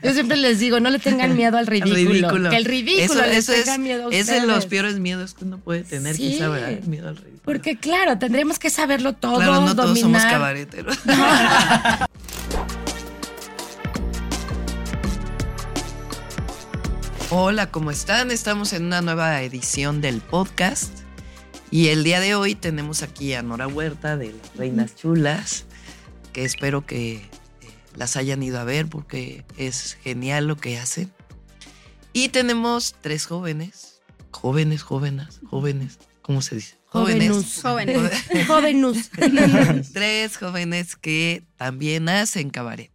Yo siempre les digo, no le tengan miedo al ridículo. ridículo. Que el ridículo Eso, les eso tenga es, miedo a es de los ustedes. peores miedos que uno puede tener, Sí. quizá, ¿verdad? Miedo al ridículo. Porque claro, tendríamos que saberlo todo, claro, no todos somos cabareteros. Hola, ¿cómo están? Estamos en una nueva edición del podcast. Y el día de hoy tenemos aquí a Nora Huerta de las Reinas Chulas, que espero que las hayan ido a ver porque es genial lo que hacen. Y tenemos tres jóvenes, jóvenes, jóvenes, jóvenes, ¿cómo se dice? Jovenus. Jóvenes. Jovenus. tres jóvenes que también hacen cabaret.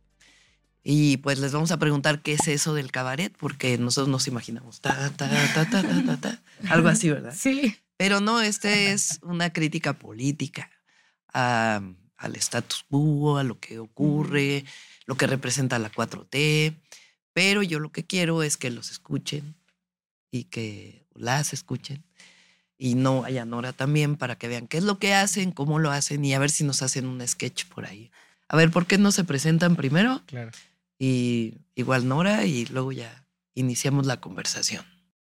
Y pues les vamos a preguntar qué es eso del cabaret, porque nosotros nos imaginamos ta, ta, ta, ta, ta, ta, ta, algo así, ¿verdad? Sí. Pero no, este es una crítica política a- al status quo, a lo que ocurre, lo que representa la 4T. Pero yo lo que quiero es que los escuchen y que las escuchen. Y no vayan Nora también para que vean qué es lo que hacen, cómo lo hacen y a ver si nos hacen un sketch por ahí. A ver, ¿por qué no se presentan primero? Claro. Y igual Nora y luego ya iniciamos la conversación.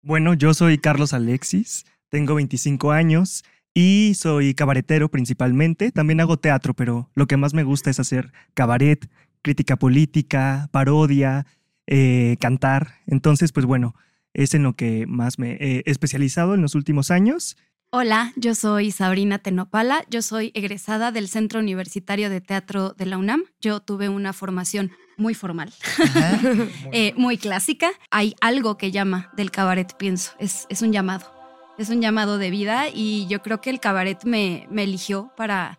Bueno, yo soy Carlos Alexis, tengo 25 años y soy cabaretero principalmente. También hago teatro, pero lo que más me gusta es hacer cabaret, crítica política, parodia, eh, cantar. Entonces, pues bueno, es en lo que más me he especializado en los últimos años. Hola, yo soy Sabrina Tenopala, yo soy egresada del Centro Universitario de Teatro de la UNAM. Yo tuve una formación muy formal, Ajá. eh, muy clásica. Hay algo que llama del cabaret, pienso, es, es un llamado, es un llamado de vida y yo creo que el cabaret me, me eligió para,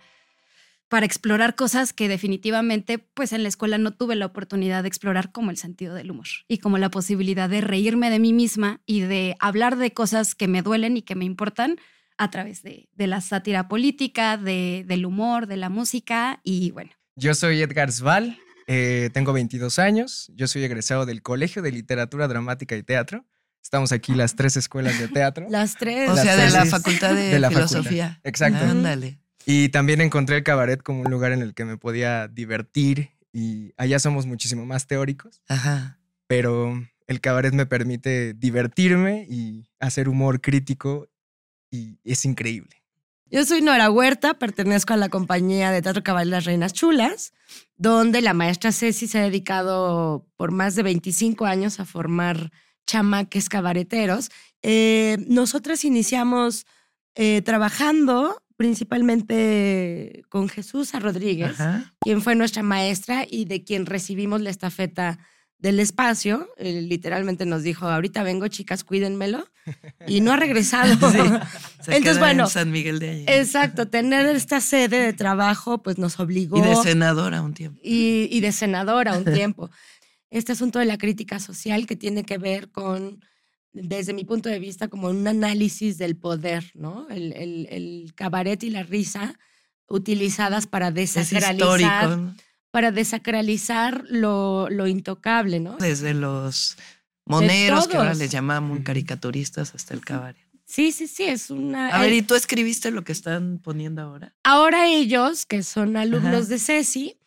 para explorar cosas que definitivamente pues en la escuela no tuve la oportunidad de explorar como el sentido del humor y como la posibilidad de reírme de mí misma y de hablar de cosas que me duelen y que me importan a través de, de la sátira política, de, del humor, de la música y bueno. Yo soy Edgar Sval, eh, tengo 22 años, yo soy egresado del Colegio de Literatura Dramática y Teatro. Estamos aquí las tres escuelas de teatro. Las tres. O Las sea, de la facultad de, de la facultad. filosofía. Exacto. Ándale. Y también encontré el cabaret como un lugar en el que me podía divertir y allá somos muchísimo más teóricos, Ajá. pero el cabaret me permite divertirme y hacer humor crítico y es increíble. Yo soy Nora Huerta, pertenezco a la compañía de Teatro Cabal Las Reinas Chulas, donde la maestra Ceci se ha dedicado por más de 25 años a formar chamaques cabareteros. Eh, nosotras iniciamos eh, trabajando principalmente con Jesús. Rodríguez, Ajá. quien fue nuestra maestra y de quien recibimos la estafeta del espacio. Él literalmente nos dijo, ahorita vengo, chicas, cuídenmelo. Y no ha regresado. Sí. Se Entonces, queda bueno, en San Miguel de Allende. Exacto, tener esta sede de trabajo pues nos obligó Y de senadora un tiempo. y, y de senadora un tiempo. Este asunto de la crítica social que tiene que ver con, desde mi punto de vista, como un análisis del poder, ¿no? El, el- el cabaret y la risa utilizadas para Es desacralizar. ¿no? para desacralizar lo, lo intocable, ¿no? Desde los moneros, que ahora les llaman muy caricaturistas, hasta el cabaret. Sí, sí, sí, es una... A ver, ¿y tú escribiste lo que están poniendo ahora? Ahora ellos, que son alumnos Ajá. de Ceci,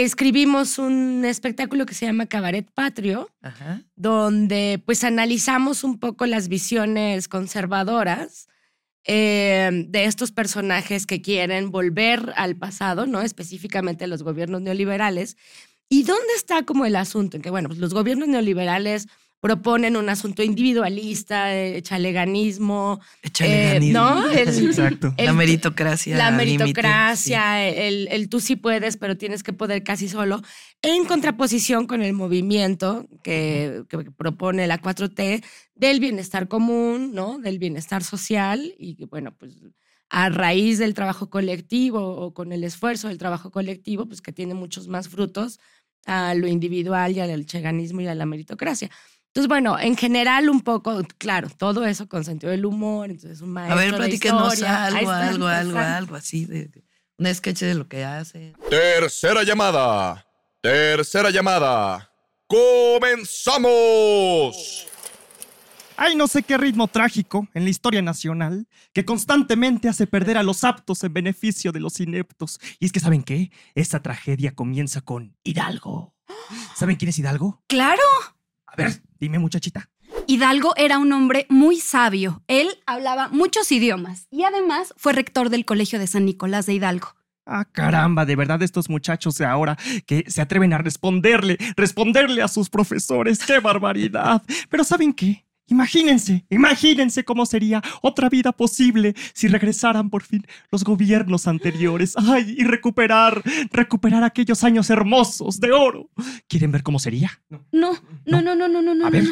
escribimos un espectáculo que se llama Cabaret Patrio, Ajá. donde pues analizamos un poco las visiones conservadoras eh, de estos personajes que quieren volver al pasado, ¿no? Específicamente los gobiernos neoliberales. ¿Y dónde está como el asunto? En que, bueno, pues los gobiernos neoliberales proponen un asunto individualista, eh, chaleganismo, eh, ganido. ¿no? El- Exacto. el- la meritocracia. la meritocracia, el, el tú sí puedes, pero tienes que poder casi solo, en contraposición con el movimiento que, que propone la 4T del bienestar común, ¿no? Del bienestar social y que, bueno, pues a raíz del trabajo colectivo o con el esfuerzo del trabajo colectivo, pues que tiene muchos más frutos a lo individual y al cheganismo y a la meritocracia. Entonces, bueno, en general un poco, claro, todo eso con sentido del humor, entonces un maestro A ver, de platíquenos algo, está, algo, algo, algo así de, de- un sketch de lo que hace. Tercera llamada. Tercera llamada. ¡Comenzamos! Hay no sé qué ritmo trágico en la historia nacional que constantemente hace perder a los aptos en beneficio de los ineptos. Y es que, ¿saben qué? Esta tragedia comienza con Hidalgo. ¿Saben quién es Hidalgo? Claro. A ver, dime, muchachita. Hidalgo era un hombre muy sabio. Él hablaba muchos idiomas y además fue rector del Colegio de San Nicolás de Hidalgo. Ah, caramba, de verdad estos muchachos de ahora que se atreven a responderle, responderle a sus profesores. ¡Qué barbaridad! Pero ¿saben qué? Imagínense, imagínense cómo sería otra vida posible si regresaran por fin los gobiernos anteriores. ¡Ay! Y recuperar, recuperar aquellos años hermosos de oro. ¿Quieren ver cómo sería? No, no, no, no, no, no, no. A ver, no.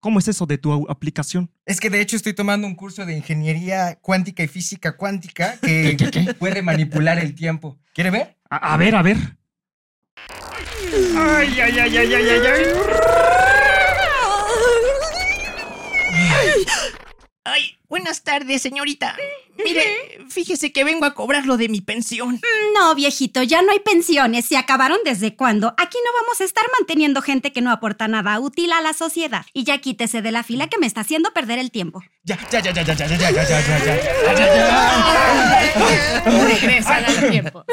¿cómo es eso de tu aplicación? Es que de hecho estoy tomando un curso de ingeniería cuántica y física cuántica que ¿Qué, qué, qué? puede manipular el tiempo. ¿Quiere ver? A, a ver, a ver. Ay, ay, ay, ay, ay, ay, ay. Ay, buenas tardes, señorita. Mire, fíjese que vengo a cobrar lo de mi pensión. No, viejito, ya no hay pensiones. ¿Se acabaron desde cuándo? Aquí no vamos a estar manteniendo gente que no aporta nada útil a la sociedad. Y ya quítese de la fila que me está haciendo perder el tiempo. Ya, ya, ya, ya, ya, ya, ya, ya, ya, ya, ya, ya. Regresan al tiempo.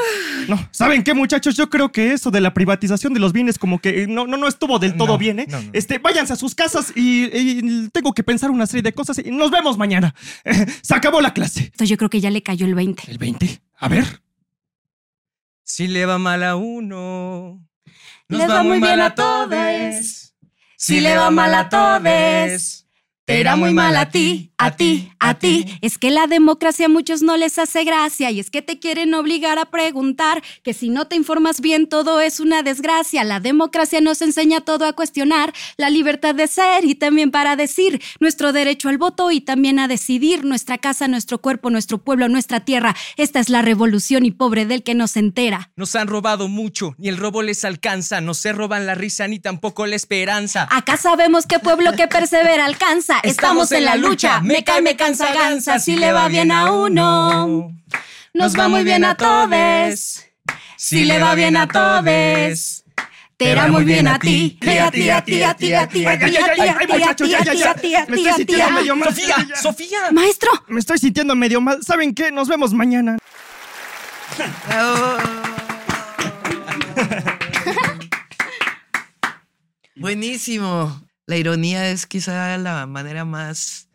No, ¿saben qué, muchachos? Yo creo que eso de la privatización de los bienes como que no, no, no estuvo del todo No, bien, ¿eh? no, no. Este, váyanse a sus casas y, y tengo que pensar una serie de cosas y nos vemos mañana. Eh, se acabó la clase. Entonces yo creo que ya le cayó el 20. ¿El 20? A ver. Si le va mal a uno, nos Les va muy mal a todos. Si le va mal a todos, Te irá muy mal a ti, a ti, a ti. Es que la democracia a muchos no les hace gracia y es que te quieren obligar a preguntar que si no te informas bien todo es una desgracia. La democracia nos enseña todo a cuestionar la libertad de ser y también para decir nuestro derecho al voto y también a decidir nuestra casa, nuestro cuerpo, nuestro pueblo, nuestra tierra. Esta es la revolución y pobre del que no se entera. Nos han robado mucho, ni el robo les alcanza. No se roban la risa ni tampoco la esperanza. Acá sabemos que pueblo que persevera alcanza. Estamos en la lucha. Me cae, me cansa, gansa. Si le va bien a uno, nos va muy bien a todos. Si le va bien a todos. Te irá muy bien a ti, y a ti, a ti, a ti, a ti, a ti, a ti, a ti, a ti, a ti, a ti, a ti, a Me ti, estoy a ti, sintiendo a ti. medio mal. Sofía, Sofía. Maestro, Me estoy sintiendo medio mal. ¿Saben qué? Nos vemos mañana. Buenísimo. La ironía es quizá la manera más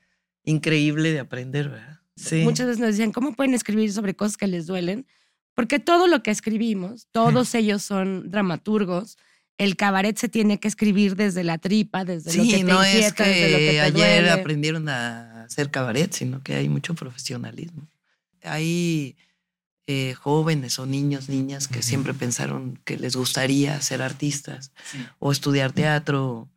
increíble de aprender, ¿verdad? Sí. Muchas veces nos decían, ¿cómo pueden escribir sobre cosas que les duelen? Porque todo lo que escribimos, todos ellos son dramaturgos. El cabaret se tiene que escribir desde la tripa, desde lo que Sí, te no es inquieta, que, desde lo que te ayer duele. aprendieron a hacer cabaret, sino que hay mucho profesionalismo. Hay eh, jóvenes o niños, niñas que siempre pensaron que les gustaría ser artistas o estudiar teatro.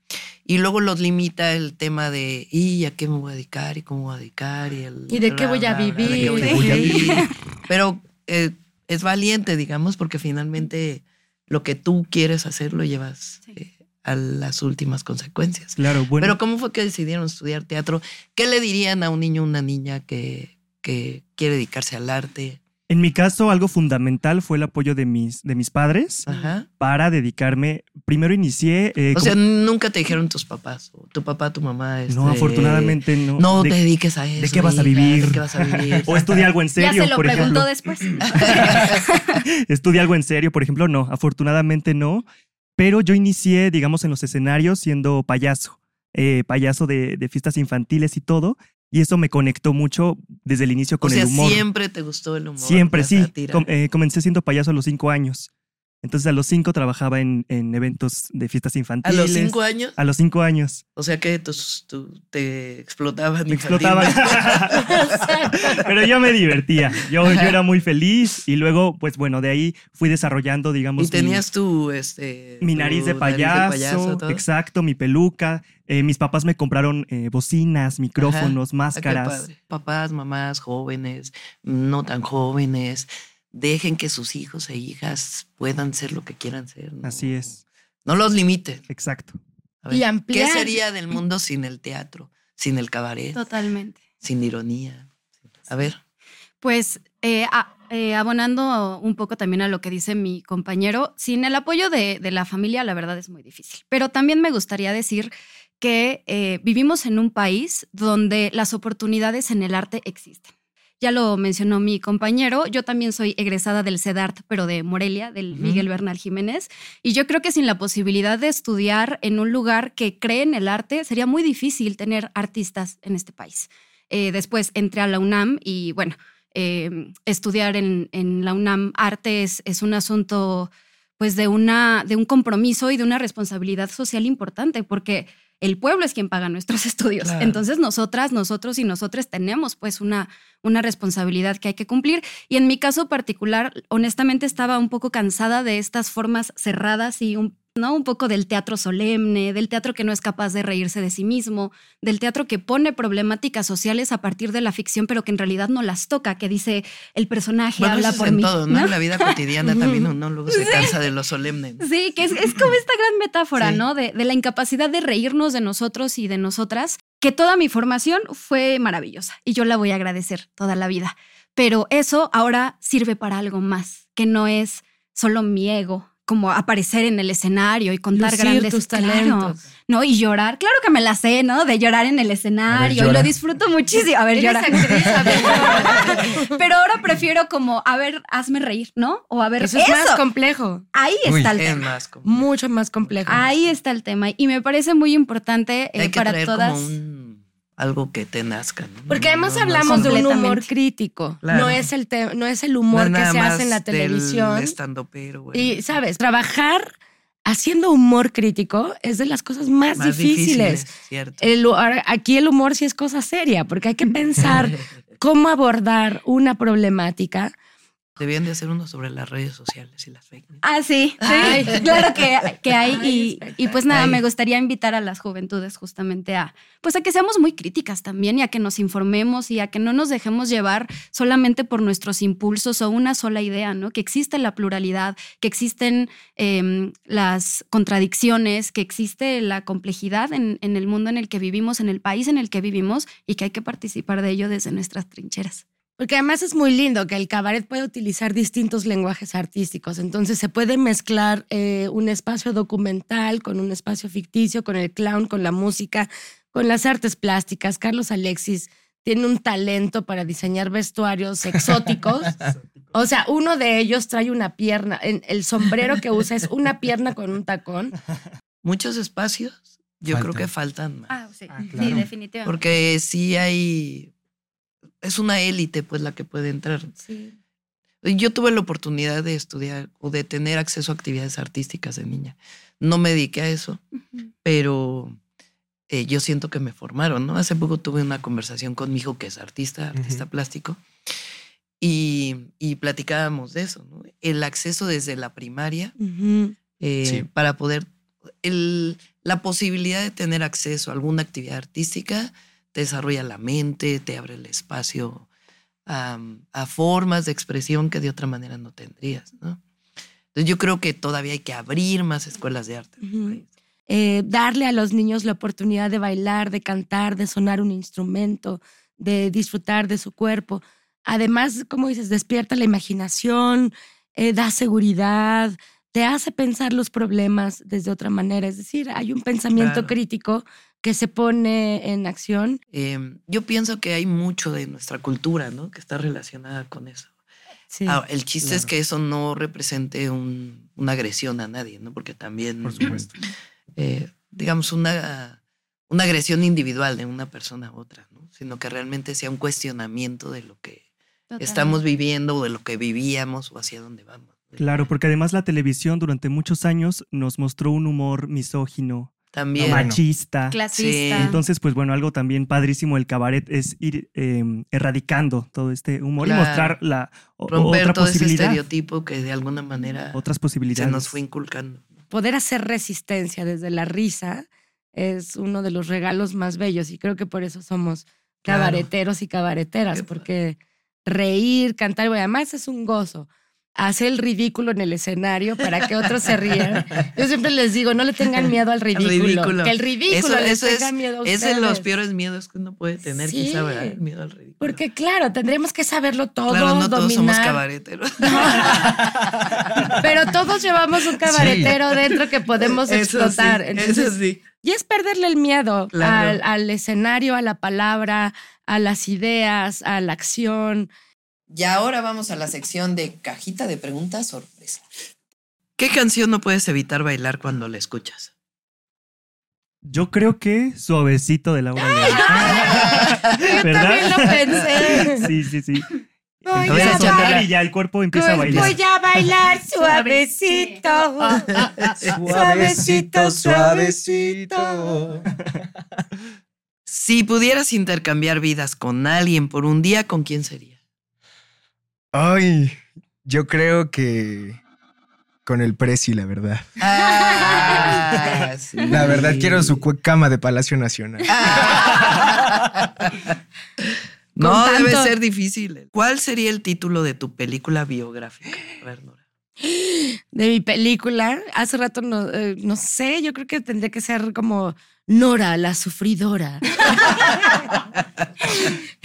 Y luego los limita el tema de, ¿y a qué me voy a dedicar? ¿Y cómo voy a dedicar? ¿Y, el ¿Y de qué bla, voy a bla, bla, ¿de qué voy a vivir? vivir? Pero eh, es valiente, digamos, porque finalmente lo que tú quieres hacer lo llevas eh, a las últimas consecuencias. Claro, bueno. Pero ¿cómo fue que decidieron estudiar teatro? ¿Qué le dirían a un niño o una niña que, que quiere dedicarse al arte? En mi caso, algo fundamental fue el apoyo de mis, de mis padres Ajá. para dedicarme. Primero inicié. eh, O sea, nunca te dijeron tus papás, o tu papá, tu mamá. no, este, afortunadamente no. No De- te dediques a eso. qué vas a hija, vivir? ¿De qué vas a vivir? O estudié algo en ya serio, se lo por preguntó ejemplo. después. Estudié algo en serio, por ejemplo, no. Afortunadamente no. Pero yo inicié, digamos, en los escenarios siendo payaso. eh, payaso de, de fiestas infantiles y todo. Y eso me conectó mucho desde el inicio o con sea, el humor. siempre te gustó el humor. Siempre, sí. Com- eh, comencé siendo payaso a los cinco años. Entonces a los cinco trabajaba en, en eventos de fiestas a infantiles. los cinco años. A los cinco años. O sea que tu- te explotaban. Me explotaban. Pero yo me divertía. Yo, yo era muy feliz. Y luego, pues bueno, de ahí fui desarrollando, digamos. y mi- tenías tu, este, mi tu nariz de payaso, payaso, todo. exacto, mi peluca. Eh, mis papás me compraron eh, bocinas, micrófonos, Ah, máscaras. Papás, mamás, jóvenes, no tan jóvenes, dejen que sus hijos e hijas puedan ser lo que quieran ser. ¿no? Así es, No los limiten. exacto. A ver, Y ¿Qué ampliar. sería del mundo sin el teatro, sin el cabaret, Totalmente. sin ironía? A ver, Pues eh, a- eh, abonando un poco también a lo que dice mi compañero, sin el apoyo de, de la familia la verdad es muy difícil. Pero también me gustaría decir que eh, vivimos en un país donde las oportunidades en el arte existen. Ya lo mencionó mi compañero, yo también soy egresada del CEDART, pero de Morelia, del Miguel Bernal Jiménez, y yo creo que sin la posibilidad de estudiar en un lugar que cree en el arte, sería muy difícil tener artistas en este país. Eh, después entré a la UNAM y bueno, eh, estudiar en, en, la UNAM arte es, es un asunto pues de, una, de un compromiso y de una responsabilidad social importante, porque el pueblo es quien paga nuestros estudios. Claro. Entonces nosotras, nosotros y nosotros tenemos pues una, una responsabilidad que hay que cumplir. Y en mi caso particular, honestamente estaba un poco cansada de estas formas cerradas y un ¿no? Un poco del teatro solemne, del teatro que no es capaz de reírse de sí mismo, del teatro que pone problemáticas sociales a partir de la ficción, pero que en realidad no las toca, que dice el personaje Bueno, habla eso es por en mí. todo, ¿no? ¿no? En la vida cotidiana también uno luego se cansa de lo solemne. Sí, que es, es como esta gran metáfora, Sí. ¿no? De, de la incapacidad de reírnos de nosotros y de nosotras, que toda mi formación fue maravillosa y yo la voy a agradecer toda la vida. Pero eso ahora sirve para algo más, que no es solo mi ego, como aparecer en el escenario y contar Lucir grandes tus claro, talentos. ¿no? Y llorar, claro que me la sé, ¿no? De llorar en el escenario y lo disfruto muchísimo. A ver, Eres llora. actriz, a ver, llora. Pero ahora prefiero como, a ver, hazme reír, ¿no? O a ver, Eso es más complejo, Ahí Uy, está el Es tema. más complejo. mucho más complejo. Ahí está el tema. Y me parece muy importante eh, Hay que para traer todas. como un, algo que te nazca. ¿no? Porque además no- no hablamos de un humor crítico. Claro. No es el te- no es el humor que se hace en la televisión. Y, ¿sabes? Trabajar haciendo humor crítico es de las cosas más, Más difíciles. cierto. El- aquí el humor sí es cosa seria, porque hay que pensar cómo abordar una problemática. Debían de hacer uno sobre las redes sociales y las fake news. Ah, sí, sí, Ay. claro que, que hay. Ay, y, y pues nada, Ay. me gustaría invitar a las juventudes justamente a, pues a que seamos muy críticas también y a que nos informemos y a que no nos dejemos llevar solamente por nuestros impulsos o una sola idea, ¿no? Que existe la pluralidad, que existen em, las contradicciones, que existe la complejidad en, en el mundo en el que vivimos, en el país en el que vivimos y que hay que participar de ello desde nuestras trincheras. Porque además es muy lindo que el cabaret puede utilizar distintos lenguajes artísticos. Entonces se puede mezclar eh, un espacio documental con un espacio ficticio, con el clown, con la música, con las artes plásticas. Carlos Alexis tiene un talento para diseñar vestuarios exóticos. O sea, uno de ellos trae una pierna, en- el sombrero que usa es una pierna con un tacón. Muchos espacios, yo creo que faltan más. Ah, sí, Ah, sí, claro. definitivamente. Porque sí hay. Es una élite, pues, la que puede entrar. Yo tuve la oportunidad de estudiar o de tener acceso a actividades artísticas de niña. No me dediqué a eso, pero eh, yo siento que me formaron, ¿no? Hace poco tuve una conversación con mi hijo que es artista, artista plástico, y, y platicábamos de eso, ¿no? El acceso desde la primaria eh, Sí. para poder, el- la posibilidad de tener acceso a alguna actividad artística te desarrolla la mente, te abre el espacio a, a formas de expresión que de otra manera no tendrías, ¿no? Entonces yo creo que todavía hay que abrir más escuelas de arte. eh, darle a los niños la oportunidad de bailar, de cantar, de sonar un instrumento, de disfrutar de su cuerpo. Además, como dices, despierta la imaginación, eh, da seguridad, te hace pensar los problemas desde otra manera. Es decir, hay un pensamiento Claro. crítico que se pone en acción. Eh, yo pienso que hay mucho de nuestra cultura, ¿no? Que está relacionada con eso. Sí. Ah, el chiste es que eso no represente un- una agresión a nadie, ¿no? Porque también, Por supuesto. eh, digamos, una, una agresión individual de una persona a otra, ¿no? Sino que realmente sea un cuestionamiento de lo que estamos viviendo o de lo que vivíamos o hacia dónde vamos. Claro, porque además la televisión durante muchos años nos mostró un humor misógino, También. Machista. Clasista. Sí. Entonces, pues bueno, algo también padrísimo del cabaret es ir eh, erradicando todo este humor Claro. y mostrar la o- romper otra todo ese posibilidad. estereotipo que de alguna manera Otras se posibilidades. nos fue inculcando. Poder hacer resistencia desde la risa es uno de los regalos más bellos y creo que por eso somos Claro. cabareteros y cabareteras, Qué porque reír, cantar, y además es un gozo. A hacer el ridículo en el escenario para que otros se rían. Yo siempre les digo, no le tengan miedo al ridículo. Ridículo. Que el ridículo Eso, les eso es, tenga miedo a es de los ustedes. peores miedos que uno puede tener, Sí. quizá, ¿verdad? El miedo al ridículo. Porque claro, tendríamos que saberlo todo, claro, no todos somos dominar. cabareteros. Pero todos llevamos un cabaretero dentro que podemos Eso explotar. sí, Entonces, eso sí. Y es perderle el miedo Claro. al, al escenario, a la palabra, a las ideas, a la acción. Y ahora vamos a la sección de cajita de preguntas sorpresa. ¿Qué canción no puedes evitar bailar cuando la escuchas? Yo creo que Suavecito de Laura León. Yo también lo pensé. Sí, sí, sí. Voy a sonar bailar. y ya el cuerpo empieza a bailar. voy a bailar suavecito. Suavecito, suavecito. Si pudieras intercambiar vidas con alguien por un día, ¿con quién sería? Ay, yo creo que con el Prezi, la verdad. Ah, sí. La verdad, quiero su cama de Palacio Nacional. No, debe ser difícil. ¿Cuál sería el título de tu película biográfica? A ver, Nora. De mi película, hace rato no, eh, no sé, yo creo que tendría que ser como Nora, la sufridora.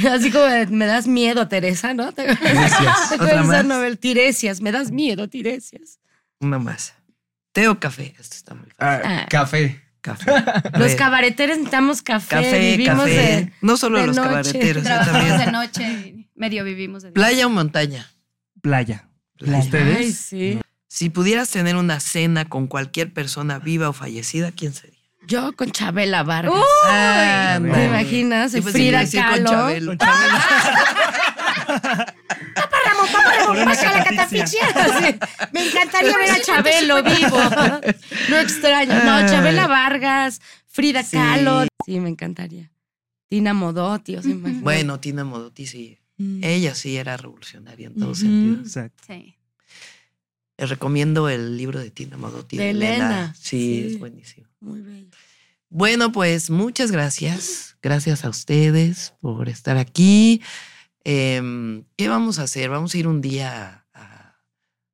Así como de, me das miedo, Teresa, ¿no? ¿Te Gracias. ¿Te ¿Otra acuerdas de? Tiresias, me das miedo, Tiresias. Una más. ¿Té o café? Esto está muy fácil. Ah, Ah. café. Café. Los cabareteros necesitamos café, Café, vivimos café. de... no solo de los noche. cabareteros, Trabajamos de también. noche, y medio vivimos de día. ¿Playa o montaña? Playa. Playa. ¿Ustedes? Ay, sí. Si pudieras tener una cena con cualquier persona viva o fallecida, ¿quién sería? Yo con Chabela Vargas. Ah, ¿Te imaginas? Frida a decir con Kahlo. Chabelo. Con Chabelo. Una Pasa la catafixia. catafixia. Sí. Me encantaría ver a Chabelo vivo. No extraño. No, Ay. Chabela Vargas, Frida Sí. Kahlo. Sí, me encantaría. Tina Modotti, o sea. Bueno, Tina Modotti sí. Mm. Ella sí era revolucionaria en todos Ujú. sentidos. Exacto. Sí. Les recomiendo el libro de Tina Modotti. De Elena. Sí, Sí. es buenísimo. Muy bello. Bueno, pues muchas gracias. Gracias a ustedes por estar aquí. Em, ¿Qué vamos a hacer? Vamos a ir un día a,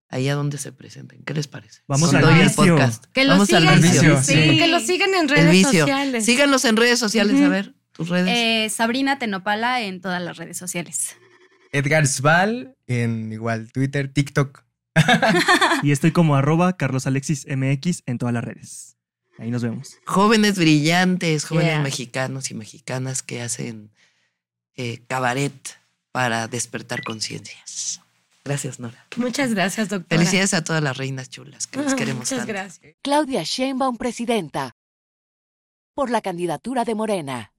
allá donde se presenten. ¿Qué les parece? Vamos Con al vicio. podcast. Que lo Vamos al sigan. vicio. Sí, Sí. Que lo sigan en redes sociales. Síganos en redes sociales. A ver, tus redes. Eh, Sabrina Tenopala en todas las redes sociales. Edgar Sval en igual Twitter, TikTok. Y estoy como arroba Carlos Alexis MX en todas las redes. Ahí nos vemos. jóvenes brillantes, jóvenes Yeah. mexicanos y mexicanas que hacen eh, cabaret para despertar conciencias. Gracias, Nora. Muchas gracias, doctora. Felicidades a todas las reinas chulas que les queremos Muchas tanto. gracias. Claudia Sheinbaum, presidenta. Por la candidatura de Morena.